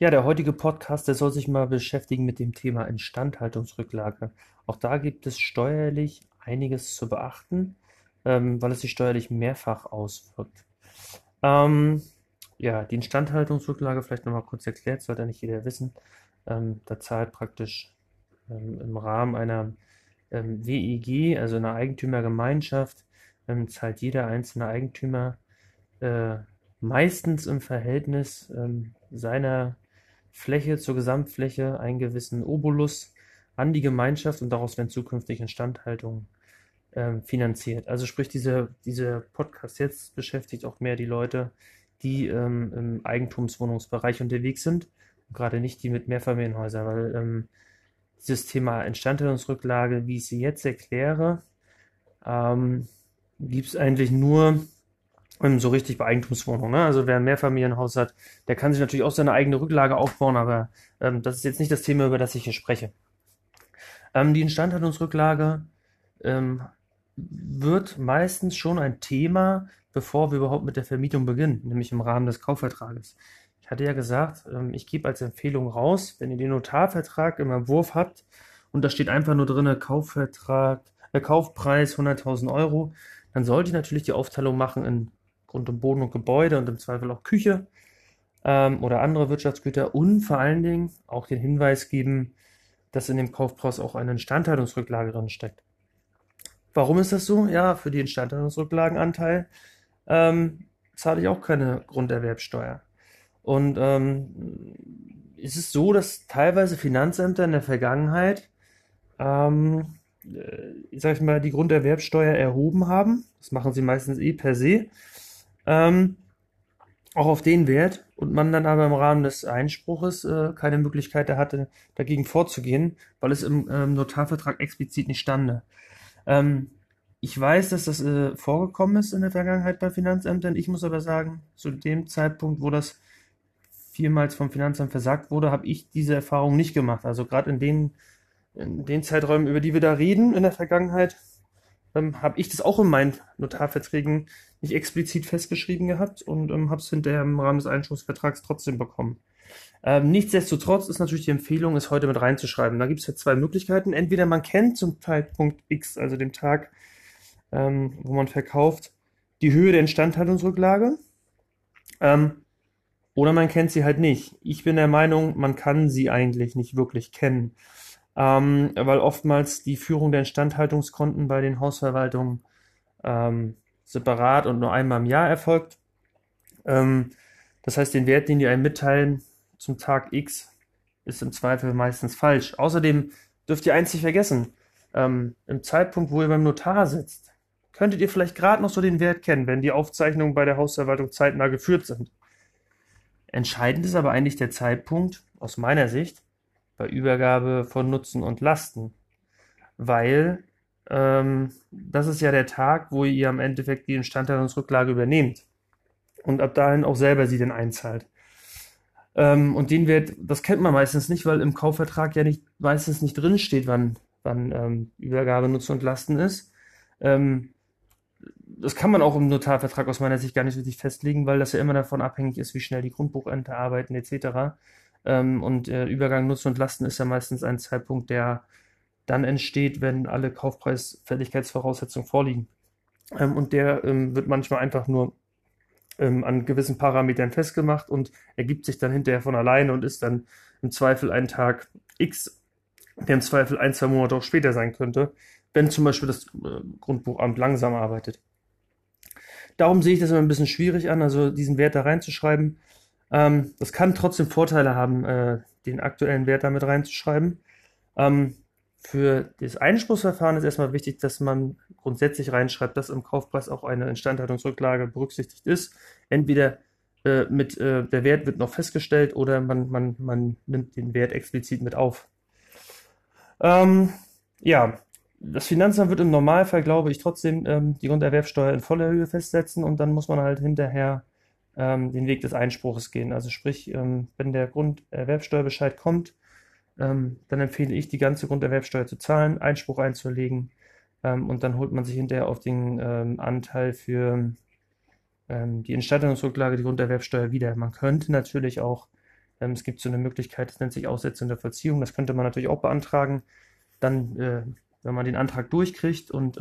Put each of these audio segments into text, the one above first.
Ja, der heutige Podcast, der soll sich mal beschäftigen mit dem Thema Instandhaltungsrücklage. Auch da gibt es steuerlich einiges zu beachten, ähm, weil es sich steuerlich mehrfach auswirkt. Ähm, ja, die Instandhaltungsrücklage vielleicht nochmal kurz erklärt, sollte nicht jeder wissen. Ähm, da zahlt praktisch ähm, im Rahmen einer ähm, WEG, also einer Eigentümergemeinschaft, ähm, zahlt jeder einzelne Eigentümer äh, meistens im Verhältnis seiner Fläche zur Gesamtfläche einen gewissen Obolus an die Gemeinschaft und daraus werden zukünftig Instandhaltungen ähm, finanziert. Also sprich, diese, dieser Podcast jetzt beschäftigt auch mehr die Leute, die ähm, im Eigentumswohnungsbereich unterwegs sind, gerade nicht die mit Mehrfamilienhäusern, weil ähm, dieses Thema Instandhaltungsrücklage, wie ich sie jetzt erkläre, ähm, gibt es eigentlich nur so richtig bei Eigentumswohnungen. Ne? Also wer ein Mehrfamilienhaus hat, der kann sich natürlich auch seine eigene Rücklage aufbauen, aber ähm, das ist jetzt nicht das Thema, über das ich hier spreche. Ähm, die Instandhaltungsrücklage ähm, wird meistens schon ein Thema, bevor wir überhaupt mit der Vermietung beginnen, nämlich im Rahmen des Kaufvertrages. Ich hatte ja gesagt, ähm, ich gebe als Empfehlung raus, wenn ihr den Notarvertrag im Entwurf habt und da steht einfach nur drin, Kaufvertrag, äh, Kaufpreis 100.000 Euro, dann sollte ich natürlich die Aufteilung machen in Grund und Boden und Gebäude und im Zweifel auch Küche ähm, oder andere Wirtschaftsgüter und vor allen Dingen auch den Hinweis geben, dass in dem Kaufpreis auch eine Instandhaltungsrücklage drin steckt. Warum ist das so? Ja, für die Instandhaltungsrücklagenanteil ähm, zahle ich auch keine Grunderwerbsteuer. Und ähm, ist es so, dass teilweise Finanzämter in der Vergangenheit, ähm, äh, sag ich mal, die Grunderwerbsteuer erhoben haben. Das machen sie meistens eh per se ähm, auch auf den Wert und man dann aber im Rahmen des Einspruches äh, keine Möglichkeit hatte, dagegen vorzugehen, weil es im ähm, Notarvertrag explizit nicht stande. Ähm, ich weiß, dass das äh, vorgekommen ist in der Vergangenheit bei Finanzämtern. Ich muss aber sagen, zu dem Zeitpunkt, wo das vielmals vom Finanzamt versagt wurde, habe ich diese Erfahrung nicht gemacht. Also gerade in den, in den Zeiträumen, über die wir da reden in der Vergangenheit, ähm, habe ich das auch in meinen Notarverträgen nicht explizit festgeschrieben gehabt und ähm, habe es hinterher im Rahmen des Einspruchsvertrags trotzdem bekommen. Ähm, nichtsdestotrotz ist natürlich die Empfehlung, es heute mit reinzuschreiben. Da gibt es ja zwei Möglichkeiten. Entweder man kennt zum Zeitpunkt X, also dem Tag, ähm, wo man verkauft, die Höhe der Instandhaltungsrücklage. Ähm, oder man kennt sie halt nicht. Ich bin der Meinung, man kann sie eigentlich nicht wirklich kennen ähm, weil oftmals die Führung der Instandhaltungskonten bei den Hausverwaltungen ähm, separat und nur einmal im Jahr erfolgt. Ähm, das heißt, den Wert, den die einem mitteilen zum Tag X, ist im Zweifel meistens falsch. Außerdem dürft ihr eins nicht vergessen. Ähm, Im Zeitpunkt, wo ihr beim Notar sitzt, könntet ihr vielleicht gerade noch so den Wert kennen, wenn die Aufzeichnungen bei der Hausverwaltung zeitnah geführt sind. Entscheidend ist aber eigentlich der Zeitpunkt, aus meiner Sicht, bei Übergabe von Nutzen und Lasten, weil ähm, das ist ja der Tag, wo ihr am Endeffekt die Instandhaltungsrücklage übernehmt und ab dahin auch selber sie denn einzahlt. Ähm, und den Wert, das kennt man meistens nicht, weil im Kaufvertrag ja nicht meistens nicht drin steht, wann, wann ähm, Übergabe, Nutzen und Lasten ist. Ähm, das kann man auch im Notarvertrag aus meiner Sicht gar nicht richtig festlegen, weil das ja immer davon abhängig ist, wie schnell die Grundbuchämter arbeiten etc. Ähm, und äh, Übergang Nutzen und Lasten ist ja meistens ein Zeitpunkt, der dann entsteht, wenn alle Kaufpreisfälligkeitsvoraussetzungen vorliegen. Ähm, und der ähm, wird manchmal einfach nur ähm, an gewissen Parametern festgemacht und ergibt sich dann hinterher von alleine und ist dann im Zweifel ein Tag X, der im Zweifel ein, zwei Monate auch später sein könnte, wenn zum Beispiel das äh, Grundbuchamt langsam arbeitet. Darum sehe ich das immer ein bisschen schwierig an, also diesen Wert da reinzuschreiben. Ähm, das kann trotzdem Vorteile haben, äh, den aktuellen Wert damit reinzuschreiben. Ähm, für das Einspruchsverfahren ist erstmal wichtig, dass man grundsätzlich reinschreibt, dass im Kaufpreis auch eine Instandhaltungsrücklage berücksichtigt ist. Entweder äh, mit äh, der Wert wird noch festgestellt oder man, man, man nimmt den Wert explizit mit auf. Ähm, ja, das Finanzamt wird im Normalfall, glaube ich, trotzdem ähm, die Grunderwerbsteuer in voller Höhe festsetzen und dann muss man halt hinterher ähm, den Weg des Einspruches gehen. Also sprich, ähm, wenn der Grunderwerbsteuerbescheid kommt, ähm, dann empfehle ich, die ganze Grunderwerbsteuer zu zahlen, Einspruch einzulegen ähm, und dann holt man sich hinterher auf den ähm, Anteil für ähm, die Instandhaltungsrücklage, die Grunderwerbsteuer wieder. Man könnte natürlich auch es gibt so eine Möglichkeit, das nennt sich Aussetzung der Vollziehung. Das könnte man natürlich auch beantragen. Dann, äh, wenn man den Antrag durchkriegt und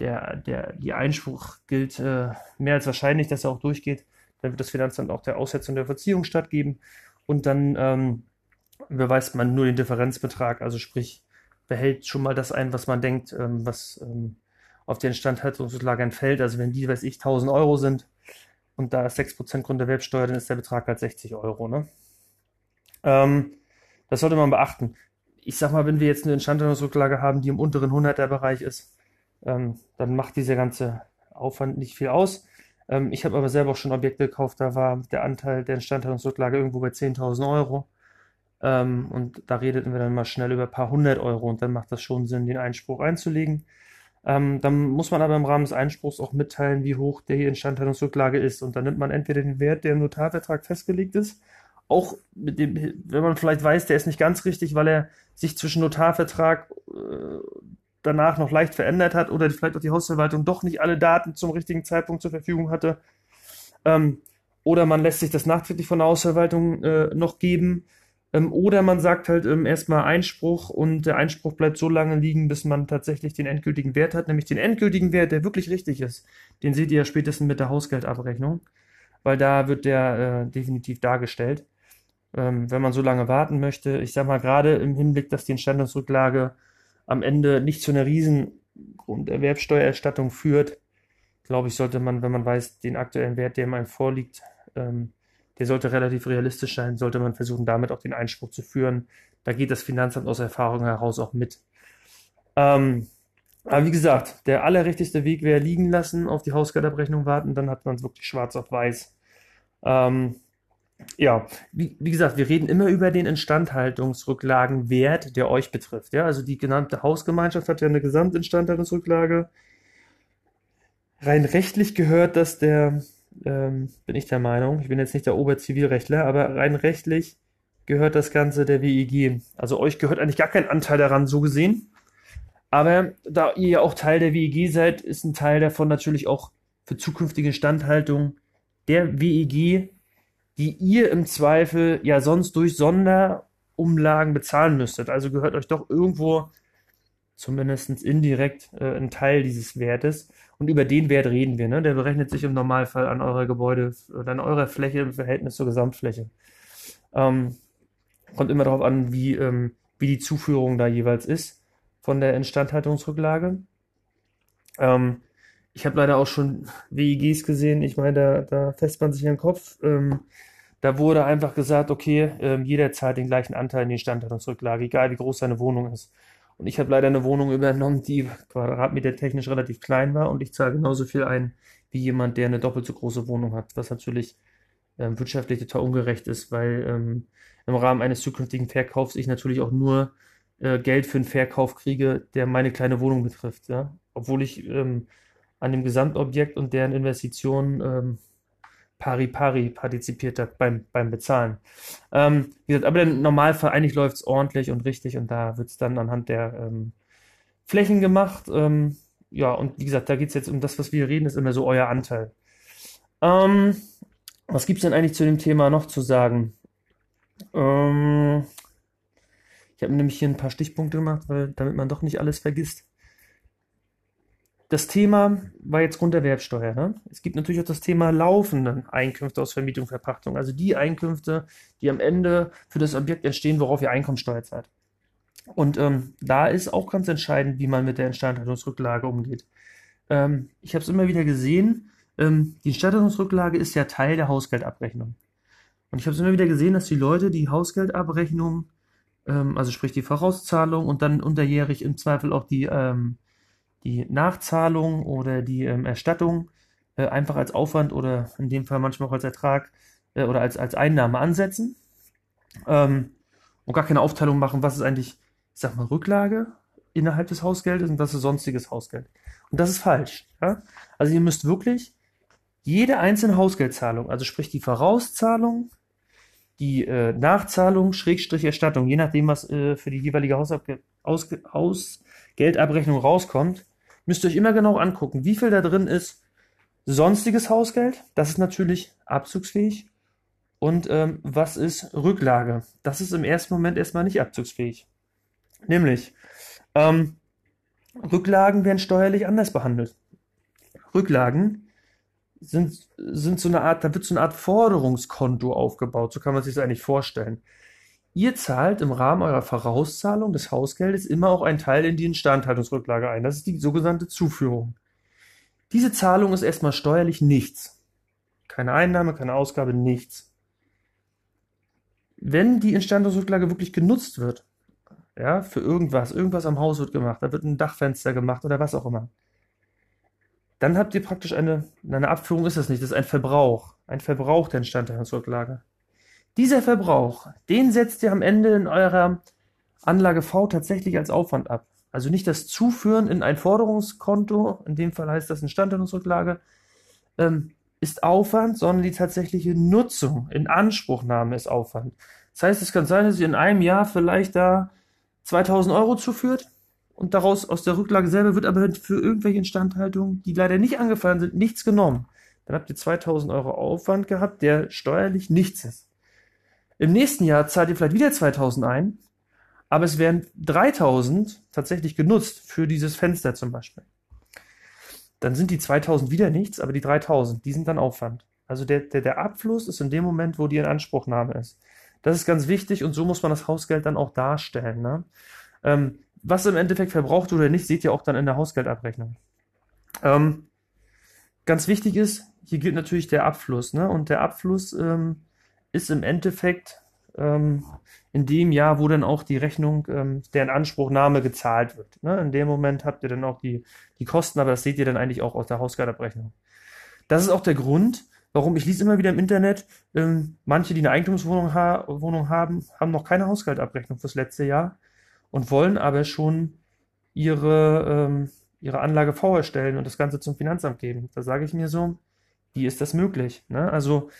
der, der, die Einspruch gilt äh, mehr als wahrscheinlich, dass er auch durchgeht, dann wird das Finanzamt auch der Aussetzung der Verziehung stattgeben und dann ähm, beweist man nur den Differenzbetrag, also sprich, behält schon mal das ein, was man denkt, ähm, was ähm, auf die Instandhaltungslage entfällt. Also wenn die, weiß ich, 1000 Euro sind und da ist 6% Grunderwerbsteuer, dann ist der Betrag halt 60 Euro. Ne? Ähm, das sollte man beachten. Ich sag mal, wenn wir jetzt eine Instandhaltungsrücklage haben, die im unteren 100er Bereich ist, ähm, dann macht dieser ganze Aufwand nicht viel aus. Ähm, ich habe aber selber auch schon Objekte gekauft, da war der Anteil der Instandhaltungsrücklage irgendwo bei 10.000 Euro. Ähm, und da redeten wir dann mal schnell über ein paar hundert Euro und dann macht das schon Sinn, den Einspruch einzulegen. Ähm, dann muss man aber im Rahmen des Einspruchs auch mitteilen, wie hoch der Instandhaltungsrücklage ist. Und dann nimmt man entweder den Wert, der im Notarvertrag festgelegt ist, auch mit dem, wenn man vielleicht weiß, der ist nicht ganz richtig, weil er sich zwischen Notarvertrag äh, danach noch leicht verändert hat oder vielleicht auch die Hausverwaltung doch nicht alle Daten zum richtigen Zeitpunkt zur Verfügung hatte. Ähm, oder man lässt sich das nachträglich von der Hausverwaltung äh, noch geben. Ähm, oder man sagt halt ähm, erstmal Einspruch und der Einspruch bleibt so lange liegen, bis man tatsächlich den endgültigen Wert hat, nämlich den endgültigen Wert, der wirklich richtig ist. Den seht ihr ja spätestens mit der Hausgeldabrechnung, weil da wird der äh, definitiv dargestellt. Ähm, wenn man so lange warten möchte, ich sag mal gerade im Hinblick, dass die Entstandungsrücklage am Ende nicht zu einer riesen Grunderwerbsteuererstattung führt, glaube ich, sollte man, wenn man weiß, den aktuellen Wert, der einem vorliegt, ähm, der sollte relativ realistisch sein, sollte man versuchen, damit auch den Einspruch zu führen. Da geht das Finanzamt aus Erfahrung heraus auch mit. Ähm, aber wie gesagt, der allerrichtigste Weg wäre liegen lassen, auf die Hausgeldabrechnung warten, dann hat man es wirklich schwarz auf weiß. Ähm, ja, wie, wie, gesagt, wir reden immer über den Instandhaltungsrücklagenwert, der euch betrifft. Ja, also die genannte Hausgemeinschaft hat ja eine Gesamtinstandhaltungsrücklage. Rein rechtlich gehört das der, ähm, bin ich der Meinung, ich bin jetzt nicht der Oberzivilrechtler, aber rein rechtlich gehört das Ganze der WEG. Also euch gehört eigentlich gar kein Anteil daran, so gesehen. Aber da ihr ja auch Teil der WEG seid, ist ein Teil davon natürlich auch für zukünftige Instandhaltung der WEG die ihr im Zweifel ja sonst durch Sonderumlagen bezahlen müsstet. Also gehört euch doch irgendwo zumindest indirekt äh, ein Teil dieses Wertes. Und über den Wert reden wir. Ne? Der berechnet sich im Normalfall an eurer Gebäude an eurer Fläche im Verhältnis zur Gesamtfläche. Ähm, kommt immer darauf an, wie, ähm, wie die Zuführung da jeweils ist von der Instandhaltungsrücklage. Ähm, ich habe leider auch schon WEGs gesehen. Ich meine, da, da fässt man sich an den Kopf. Ähm, da wurde einfach gesagt, okay, ähm, jeder zahlt den gleichen Anteil in die Instandhaltungsrücklage, egal wie groß seine Wohnung ist. Und ich habe leider eine Wohnung übernommen, die quadratmetertechnisch relativ klein war und ich zahle genauso viel ein wie jemand, der eine doppelt so große Wohnung hat, was natürlich ähm, wirtschaftlich total ungerecht ist, weil ähm, im Rahmen eines zukünftigen Verkaufs ich natürlich auch nur äh, Geld für einen Verkauf kriege, der meine kleine Wohnung betrifft. Ja? Obwohl ich ähm, an dem Gesamtobjekt und deren Investitionen ähm, pari pari partizipiert hat beim, beim Bezahlen. Ähm, wie gesagt, aber im Normalfall eigentlich läuft es ordentlich und richtig und da wird es dann anhand der ähm, Flächen gemacht. Ähm, ja, und wie gesagt, da geht es jetzt um das, was wir reden, ist immer so euer Anteil. Ähm, was gibt es denn eigentlich zu dem Thema noch zu sagen? Ähm, ich habe nämlich hier ein paar Stichpunkte gemacht, weil, damit man doch nicht alles vergisst das Thema war jetzt Grunderwerbsteuer. Ne? Es gibt natürlich auch das Thema laufende Einkünfte aus Vermietung, Verpachtung. Also die Einkünfte, die am Ende für das Objekt entstehen, worauf ihr Einkommensteuer zahlt. Und ähm, da ist auch ganz entscheidend, wie man mit der Instandhaltungsrücklage umgeht. Ähm, ich habe es immer wieder gesehen, ähm, die Instandhaltungsrücklage ist ja Teil der Hausgeldabrechnung. Und ich habe es immer wieder gesehen, dass die Leute die Hausgeldabrechnung, ähm, also sprich die Vorauszahlung und dann unterjährig im Zweifel auch die ähm, die Nachzahlung oder die ähm, Erstattung äh, einfach als Aufwand oder in dem Fall manchmal auch als Ertrag äh, oder als, als Einnahme ansetzen ähm, und gar keine Aufteilung machen, was ist eigentlich, ich sag mal, Rücklage innerhalb des Hausgeldes und was ist sonstiges Hausgeld. Und das ist falsch. Ja? Also ihr müsst wirklich jede einzelne Hausgeldzahlung, also sprich die Vorauszahlung, die äh, Nachzahlung, Schrägstrich Erstattung, je nachdem, was äh, für die jeweilige Hausabge Hausgeldabrechnung rauskommt, müsst ihr euch immer genau angucken, wie viel da drin ist sonstiges Hausgeld, das ist natürlich abzugsfähig, Und ähm, was ist Rücklage? Das ist im ersten Moment erstmal nicht abzugsfähig. Nämlich, ähm, Rücklagen werden steuerlich anders behandelt. Rücklagen sind, sind so eine Art, da wird so eine Art Forderungskonto aufgebaut, so kann man sich das eigentlich vorstellen. Ihr zahlt im Rahmen eurer Vorauszahlung des Hausgeldes immer auch einen Teil in die Instandhaltungsrücklage ein. Das ist die sogenannte Zuführung. Diese Zahlung ist erstmal steuerlich nichts. Keine Einnahme, keine Ausgabe, nichts wenn die Instandhaltungsrücklage wirklich genutzt wird, ja, für irgendwas, irgendwas am Haus wird gemacht, da wird ein Dachfenster gemacht oder was auch immer, dann habt ihr praktisch eine, eine Abführung ist das nicht, das ist ein Verbrauch, ein Verbrauch der Instandhaltungsrücklage. Dieser Verbrauch, den setzt ihr am Ende in eurer Anlage V tatsächlich als Aufwand ab. Also nicht das Zuführen in ein Forderungskonto, in dem Fall heißt das Instandhaltungsrücklage, ähm, ist Aufwand, sondern die tatsächliche Nutzung, in Anspruchnahme ist Aufwand. Das heißt, es kann sein, dass ihr in einem Jahr vielleicht da 2000 Euro zuführt und daraus aus der Rücklage selber wird aber für irgendwelche Instandhaltungen, die leider nicht angefallen sind, nichts genommen. Dann habt ihr 2000 Euro Aufwand gehabt, der steuerlich nichts ist. Im nächsten Jahr zahlt ihr vielleicht wieder 2000 ein, aber es werden 3000 tatsächlich genutzt für dieses Fenster zum Beispiel dann sind die 2000 wieder nichts, aber die 3000, die sind dann Aufwand. Also der, der, der Abfluss ist in dem Moment, wo die in Anspruchnahme ist. Das ist ganz wichtig und so muss man das Hausgeld dann auch darstellen. Ne? Ähm, was im Endeffekt verbraucht oder nicht, seht ihr auch dann in der Hausgeldabrechnung. Ähm, ganz wichtig ist, hier gilt natürlich der Abfluss. Ne? Und der Abfluss ähm, ist im Endeffekt ähm, in dem Jahr, wo dann auch die Rechnung ähm, der Inanspruchnahme gezahlt wird. Ne? In dem Moment habt ihr dann auch die, die Kosten, aber das seht ihr dann eigentlich auch aus der Hausgeldabrechnung. Das ist auch der Grund, warum ich lese immer wieder im Internet, ähm, manche, die eine Eigentumswohnung ha Wohnung haben, haben noch keine Hausgeldabrechnung fürs letzte Jahr und wollen aber schon ihre, ähm, ihre Anlage V erstellen und das Ganze zum Finanzamt geben. Da sage ich mir so, wie ist das möglich? Ne? Also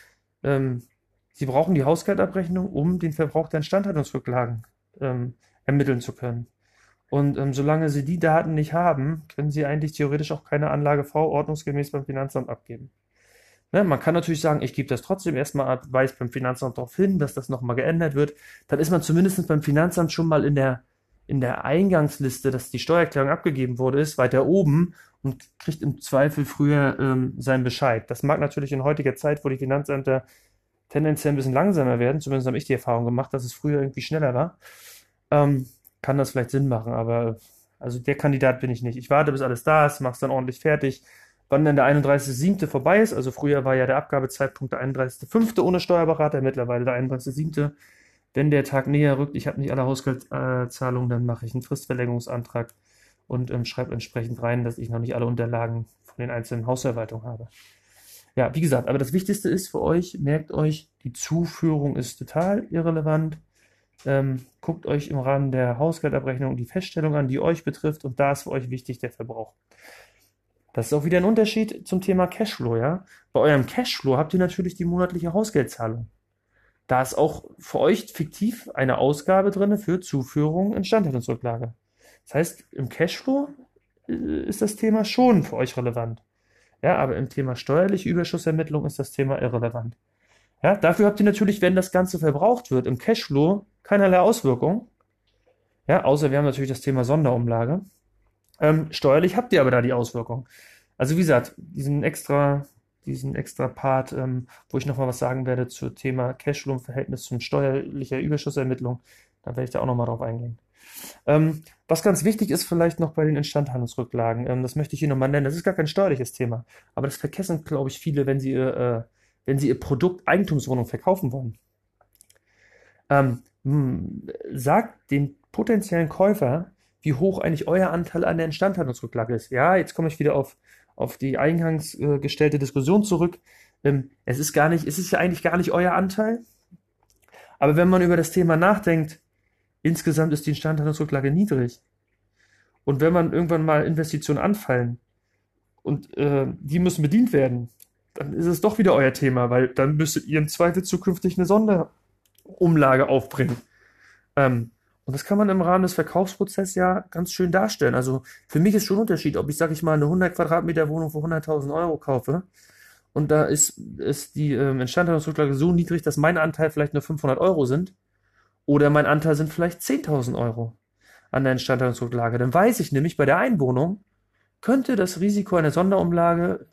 ähm, Sie brauchen die Hausgeldabrechnung, um den Verbrauch der Instandhaltungsrücklagen ähm, ermitteln zu können. Und ähm, solange Sie die Daten nicht haben, können Sie eigentlich theoretisch auch keine Anlage V ordnungsgemäß beim Finanzamt abgeben. Ne, man kann natürlich sagen, ich gebe das trotzdem erstmal ab, weise beim Finanzamt darauf hin, dass das nochmal geändert wird. Dann ist man zumindest beim Finanzamt schon mal in der, in der Eingangsliste, dass die Steuererklärung abgegeben wurde, ist, weiter oben und kriegt im Zweifel früher ähm, seinen Bescheid. Das mag natürlich in heutiger Zeit, wo die Finanzämter tendenziell ein bisschen langsamer werden. Zumindest habe ich die Erfahrung gemacht, dass es früher irgendwie schneller war. Ähm, kann das vielleicht Sinn machen, aber also der Kandidat bin ich nicht. Ich warte, bis alles da ist, mach's dann ordentlich fertig. Wann dann der 31.7. vorbei ist, also früher war ja der Abgabezeitpunkt der 31.5. ohne Steuerberater, mittlerweile der 31.7. Wenn der Tag näher rückt, ich habe nicht alle Hausgeldzahlungen, dann mache ich einen Fristverlängerungsantrag und ähm, schreibe entsprechend rein, dass ich noch nicht alle Unterlagen von den einzelnen Hausverwaltungen habe. Ja, wie gesagt, aber das Wichtigste ist für euch, merkt euch, die Zuführung ist total irrelevant. Ähm, guckt euch im Rahmen der Hausgeldabrechnung die Feststellung an, die euch betrifft und da ist für euch wichtig der Verbrauch. Das ist auch wieder ein Unterschied zum Thema Cashflow, ja. Bei eurem Cashflow habt ihr natürlich die monatliche Hausgeldzahlung. Da ist auch für euch fiktiv eine Ausgabe drin für Zuführung Instandhaltungsrücklage. Das heißt, im Cashflow äh, ist das Thema schon für euch relevant. Ja, aber im Thema steuerliche Überschussermittlung ist das Thema irrelevant. Ja, dafür habt ihr natürlich, wenn das Ganze verbraucht wird, im Cashflow keinerlei Auswirkung. Ja, außer wir haben natürlich das Thema Sonderumlage. Ähm, steuerlich habt ihr aber da die Auswirkung. Also wie gesagt, diesen extra, diesen extra Part, ähm, wo ich nochmal was sagen werde zu Thema Cashflow im Verhältnis zum steuerlicher Überschussermittlung, da werde ich da auch nochmal drauf eingehen. Ähm, was ganz wichtig ist vielleicht noch bei den Instandhaltungsrücklagen, ähm, das möchte ich hier nochmal nennen, das ist gar kein steuerliches Thema, aber das vergessen, glaube ich, viele, wenn sie ihr, äh, wenn sie ihr Produkt Eigentumswohnung verkaufen wollen. Ähm, hm, sagt den potenziellen Käufer, wie hoch eigentlich euer Anteil an der Instandhaltungsrücklage ist. Ja, jetzt komme ich wieder auf, auf die eingangs äh, gestellte Diskussion zurück. Ähm, es ist gar nicht, es ist ja eigentlich gar nicht euer Anteil. Aber wenn man über das Thema nachdenkt, Insgesamt ist die Instandhaltungsrücklage niedrig. Und wenn man irgendwann mal Investitionen anfallen und äh, die müssen bedient werden, dann ist es doch wieder euer Thema, weil dann müsstet ihr im Zweifel zukünftig eine Sonderumlage aufbringen. Ähm, und das kann man im Rahmen des Verkaufsprozesses ja ganz schön darstellen. Also für mich ist schon ein Unterschied, ob ich, sage ich mal, eine 100 Quadratmeter Wohnung für 100.000 Euro kaufe und da ist, ist die ähm, Instandhaltungsrücklage so niedrig, dass mein Anteil vielleicht nur 500 Euro sind oder mein Anteil sind vielleicht 10.000 Euro an der Instandhaltungsrücklage. Dann weiß ich nämlich, bei der Einwohnung könnte das Risiko einer Sonderumlage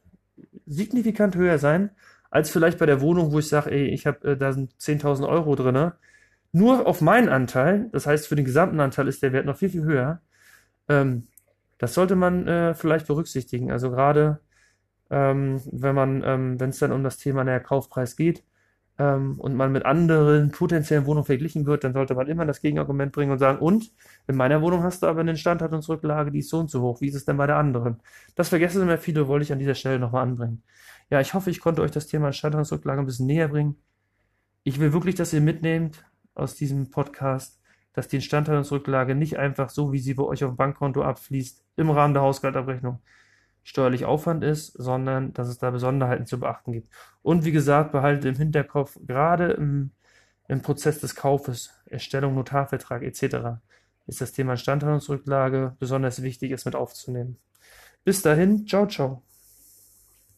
signifikant höher sein, als vielleicht bei der Wohnung, wo ich sage, ey, ich habe, äh, da sind 10.000 Euro drinne. Nur auf meinen Anteil, das heißt für den gesamten Anteil ist der Wert noch viel, viel höher. Ähm, das sollte man äh, vielleicht berücksichtigen. Also gerade ähm, wenn man, ähm, wenn es dann um das Thema der Kaufpreis geht ähm, und man mit anderen potenziellen Wohnungen verglichen wird, dann sollte man immer das Gegenargument bringen und sagen, und in meiner Wohnung hast du aber eine Instandhaltungsrücklage, die ist so und so hoch. Wie ist es denn bei der anderen? Das vergessen immer viele, wollte ich an dieser Stelle nochmal anbringen. Ja, ich hoffe, ich konnte euch das Thema Instandhaltungsrücklage ein bisschen näher bringen. Ich will wirklich, dass ihr mitnehmt aus diesem Podcast, dass die Instandhaltungsrücklage nicht einfach so, wie sie bei euch auf dem Bankkonto abfließt, im Rahmen der Haushaltsabrechnung steuerlich Aufwand ist, sondern dass es da Besonderheiten zu beachten gibt. Und wie gesagt, behaltet im Hinterkopf, gerade im, im Prozess des Kaufes, Erstellung, Notarvertrag etc., ist das Thema Instandhaltungsrücklage besonders wichtig, es mit aufzunehmen. Bis dahin, ciao, ciao.